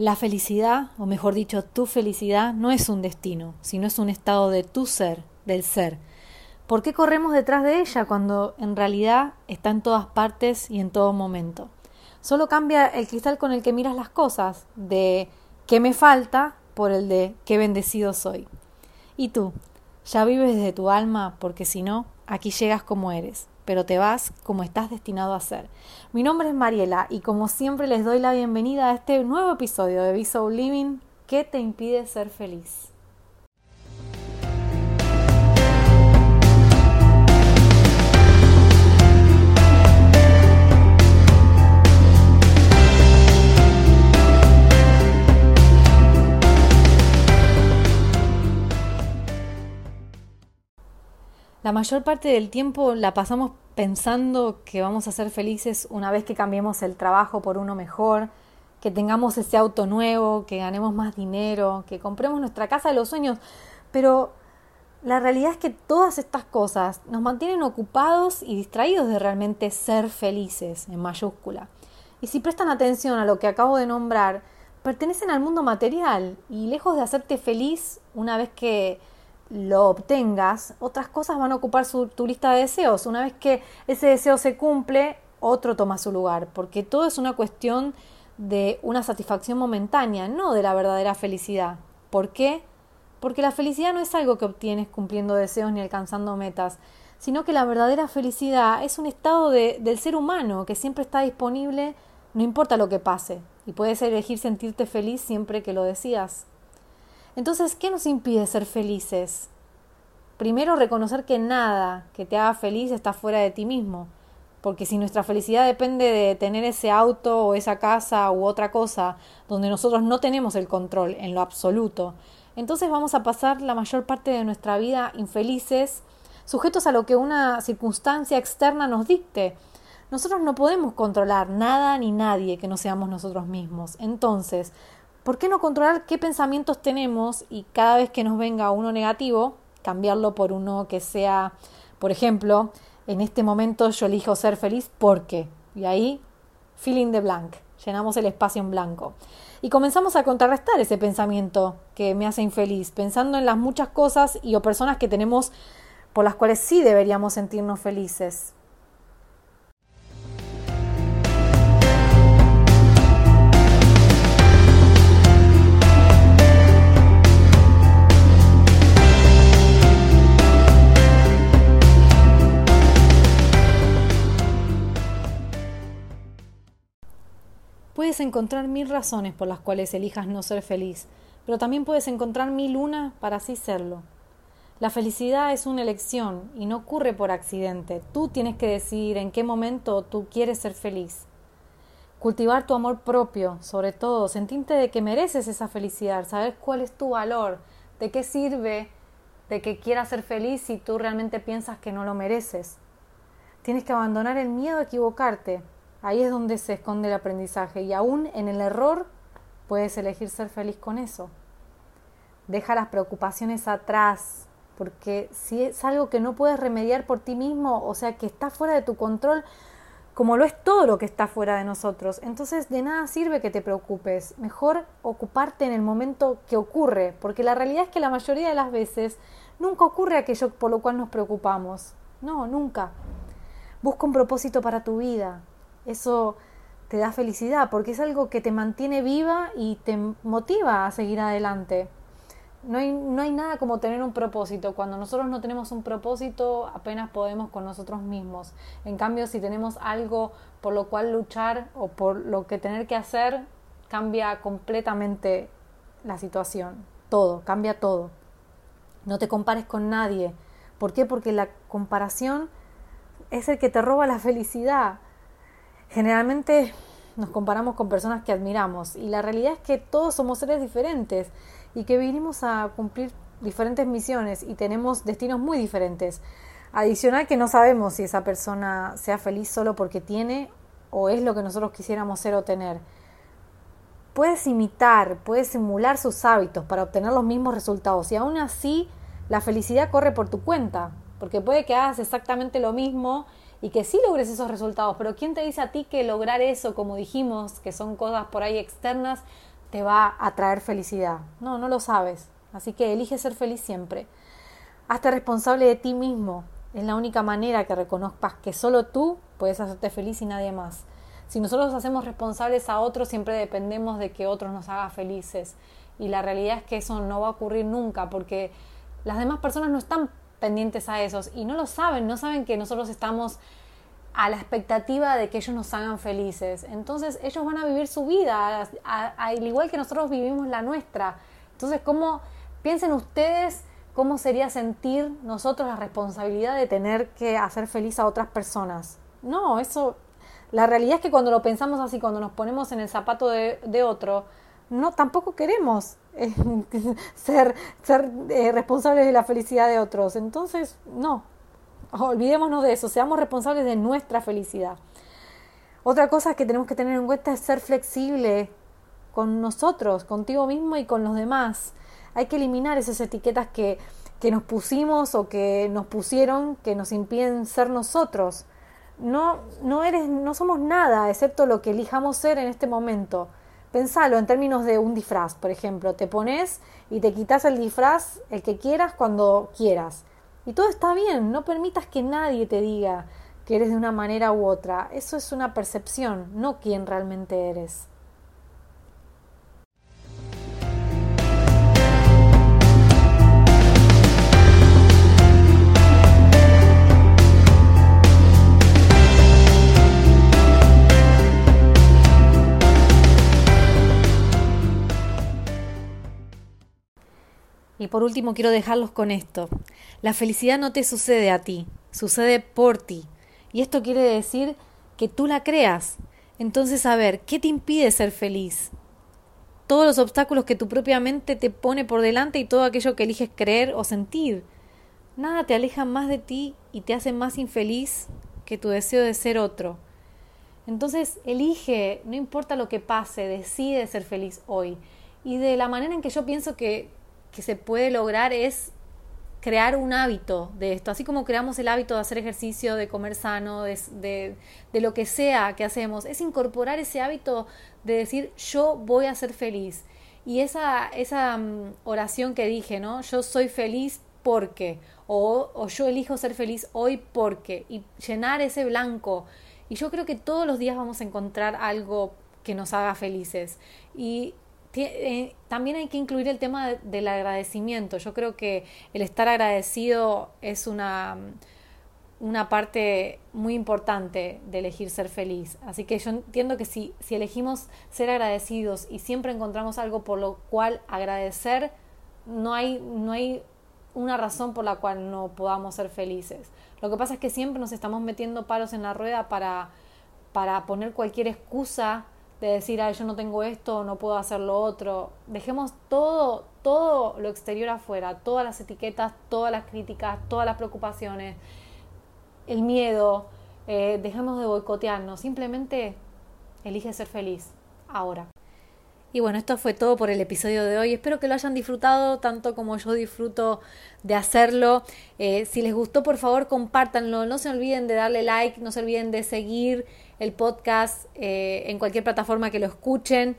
La felicidad, o mejor dicho, tu felicidad, no es un destino, sino es un estado de tu ser, del ser. ¿Por qué corremos detrás de ella cuando en realidad está en todas partes y en todo momento? Solo cambia el cristal con el que miras las cosas, de qué me falta por el de qué bendecido soy. ¿Y tú? ¿Ya vives desde tu alma? Porque si no, aquí llegas como eres pero te vas como estás destinado a ser. Mi nombre es Mariela y como siempre les doy la bienvenida a este nuevo episodio de Be Living ¿Qué te impide ser feliz? La mayor parte del tiempo la pasamos pensando que vamos a ser felices una vez que cambiemos el trabajo por uno mejor, que tengamos ese auto nuevo, que ganemos más dinero, que compremos nuestra casa de los sueños, pero la realidad es que todas estas cosas nos mantienen ocupados y distraídos de realmente ser felices, en mayúscula. Y si prestan atención a lo que acabo de nombrar, pertenecen al mundo material y lejos de hacerte feliz una vez que lo obtengas, otras cosas van a ocupar tu lista de deseos. Una vez que ese deseo se cumple, otro toma su lugar, porque todo es una cuestión de una satisfacción momentánea, no de la verdadera felicidad. ¿Por qué? Porque la felicidad no es algo que obtienes cumpliendo deseos ni alcanzando metas, sino que la verdadera felicidad es un estado del ser humano que siempre está disponible, no importa lo que pase, y puedes elegir sentirte feliz siempre que lo decidas. Entonces, ¿qué nos impide ser felices? Primero, reconocer que nada que te haga feliz está fuera de ti mismo, porque si nuestra felicidad depende de tener ese auto o esa casa u otra cosa donde nosotros no tenemos el control en lo absoluto, entonces vamos a pasar la mayor parte de nuestra vida infelices, sujetos a lo que una circunstancia externa nos dicte. Nosotros no podemos controlar nada ni nadie que no seamos nosotros mismos. Entonces, ¿por qué no controlar qué pensamientos tenemos y cada vez que nos venga uno negativo, cambiarlo por uno que sea, por ejemplo, en este momento yo elijo ser feliz porque, y ahí, feeling the blank, llenamos el espacio en blanco. Y comenzamos a contrarrestar ese pensamiento que me hace infeliz, pensando en las muchas cosas y o personas que tenemos por las cuales sí deberíamos sentirnos felices. Puedes encontrar mil razones por las cuales elijas no ser feliz, pero también puedes encontrar mil una para así serlo. La felicidad es una elección y no ocurre por accidente. Tú tienes que decidir en qué momento tú quieres ser feliz. Cultivar tu amor propio, sobre todo, sentirte de que mereces esa felicidad, saber cuál es tu valor, de qué sirve de que quieras ser feliz si tú realmente piensas que no lo mereces. Tienes que abandonar el miedo a equivocarte, Ahí es donde se esconde el aprendizaje y aún en el error puedes elegir ser feliz con eso. Deja las preocupaciones atrás, porque si es algo que no puedes remediar por ti mismo, o sea, que está fuera de tu control, como lo es todo lo que está fuera de nosotros, entonces de nada sirve que te preocupes. Mejor ocuparte en el momento que ocurre, porque la realidad es que la mayoría de las veces nunca ocurre aquello por lo cual nos preocupamos. No, nunca. Busca un propósito para tu vida, eso te da felicidad porque es algo que te mantiene viva y te motiva a seguir adelante. No hay, no hay nada como tener un propósito. Cuando nosotros no tenemos un propósito, apenas podemos con nosotros mismos. En cambio, si tenemos algo por lo cual luchar o por lo que tener que hacer, cambia completamente la situación. Todo, cambia todo. No te compares con nadie. ¿Por qué? Porque la comparación es el que te roba la felicidad. Generalmente nos comparamos con personas que admiramos y la realidad es que todos somos seres diferentes y que vinimos a cumplir diferentes misiones y tenemos destinos muy diferentes. Adicional que no sabemos si esa persona sea feliz solo porque tiene o es lo que nosotros quisiéramos ser o tener. Puedes imitar, puedes simular sus hábitos para obtener los mismos resultados y aún así la felicidad corre por tu cuenta, porque puede que hagas exactamente lo mismo y que sí logres esos resultados, pero ¿quién te dice a ti que lograr eso, como dijimos, que son cosas por ahí externas, te va a traer felicidad. No, no lo sabes. Así que elige ser feliz siempre. Hazte responsable de ti mismo. Es la única manera que reconozcas que solo tú puedes hacerte feliz y nadie más. Si nosotros nos hacemos responsables a otros, siempre dependemos de que otros nos hagan felices. Y la realidad es que eso no va a ocurrir nunca porque las demás personas no están pendientes a esos y no lo saben, no saben que nosotros estamos a la expectativa de que ellos nos hagan felices. Entonces ellos van a vivir su vida, al igual que nosotros vivimos la nuestra. Entonces, ¿cómo piensen ustedes cómo sería sentir nosotros la responsabilidad de tener que hacer feliz a otras personas? No, eso, la realidad es que cuando lo pensamos así, cuando nos ponemos en el zapato de, de otro, no, tampoco queremos ser, ser eh, responsables de la felicidad de otros. Entonces, no, olvidémonos de eso, seamos responsables de nuestra felicidad. Otra cosa que tenemos que tener en cuenta es ser flexible con nosotros, contigo mismo y con los demás. Hay que eliminar esas etiquetas que, que nos pusimos o que nos pusieron que nos impiden ser nosotros. No, no, eres, no somos nada excepto lo que elijamos ser en este momento. Pensalo en términos de un disfraz, por ejemplo. Te pones y te quitas el disfraz, el que quieras, cuando quieras. Y todo está bien, no permitas que nadie te diga que eres de una manera u otra. Eso es una percepción, no quién realmente eres. Por último quiero dejarlos con esto. La felicidad no te sucede a ti, sucede por ti. Y esto quiere decir que tú la creas. Entonces, a ver, ¿qué te impide ser feliz? Todos los obstáculos que tu propia mente te pone por delante y todo aquello que eliges creer o sentir. Nada te aleja más de ti y te hace más infeliz que tu deseo de ser otro. Entonces, elige, no importa lo que pase, decide ser feliz hoy. Y de la manera en que yo pienso que que se puede lograr es crear un hábito de esto, así como creamos el hábito de hacer ejercicio, de comer sano, de, de, lo que sea que hacemos, es incorporar ese hábito de decir yo voy a ser feliz. Y esa, esa mm, oración que dije, ¿no? Yo soy feliz porque, o, o yo elijo ser feliz hoy porque, y llenar ese blanco. Y yo creo que todos los días vamos a encontrar algo que nos haga felices. Y eh, también hay que incluir el tema del agradecimiento. Yo creo que el estar agradecido es una, una parte muy importante de elegir ser feliz. Así que yo entiendo que si, si elegimos ser agradecidos y siempre encontramos algo por lo cual agradecer, no hay, no hay una razón por la cual no podamos ser felices. Lo que pasa es que siempre nos estamos metiendo palos en la rueda para, para poner cualquier excusa de decir, ay, yo no tengo esto, no puedo hacer lo otro. Dejemos todo, todo lo exterior afuera, todas las etiquetas, todas las críticas, todas las preocupaciones, el miedo. Eh, dejemos de boicotearnos, simplemente elige ser feliz ahora. Y bueno, esto fue todo por el episodio de hoy. Espero que lo hayan disfrutado tanto como yo disfruto de hacerlo. Eh, si les gustó, por favor, compártanlo. No se olviden de darle like, no se olviden de seguir el podcast eh, en cualquier plataforma que lo escuchen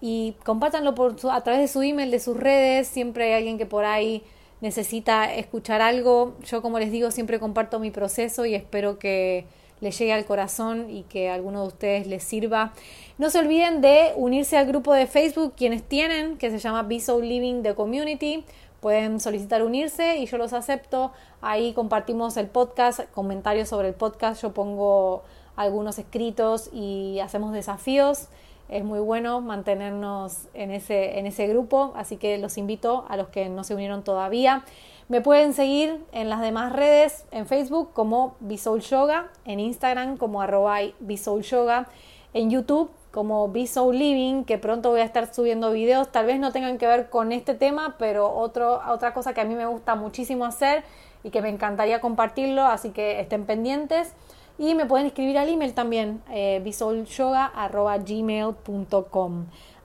y compártanlo por a través de su email, de sus redes. Siempre hay alguien que por ahí necesita escuchar algo. Yo, como les digo, siempre comparto mi proceso y espero que les llegue al corazón y que a alguno de ustedes les sirva. No se olviden de unirse al grupo de Facebook, quienes tienen, que se llama Be Living the Community. Pueden solicitar unirse y yo los acepto. Ahí compartimos el podcast, comentarios sobre el podcast. Yo pongo algunos escritos y hacemos desafíos. Es muy bueno mantenernos en ese, en ese grupo, así que los invito a los que no se unieron todavía. Me pueden seguir en las demás redes, en Facebook como Bisoul Yoga, en Instagram como arroba Yoga, en YouTube como Bisoul Living, que pronto voy a estar subiendo videos, tal vez no tengan que ver con este tema, pero otro, otra cosa que a mí me gusta muchísimo hacer y que me encantaría compartirlo, así que estén pendientes. Y me pueden escribir al email también, eh,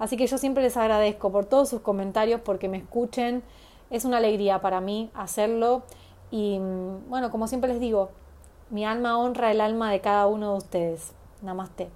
Así que yo siempre les agradezco por todos sus comentarios, porque me escuchen. Es una alegría para mí hacerlo. Y mm, bueno, como siempre les digo, mi alma honra el alma de cada uno de ustedes. Namaste.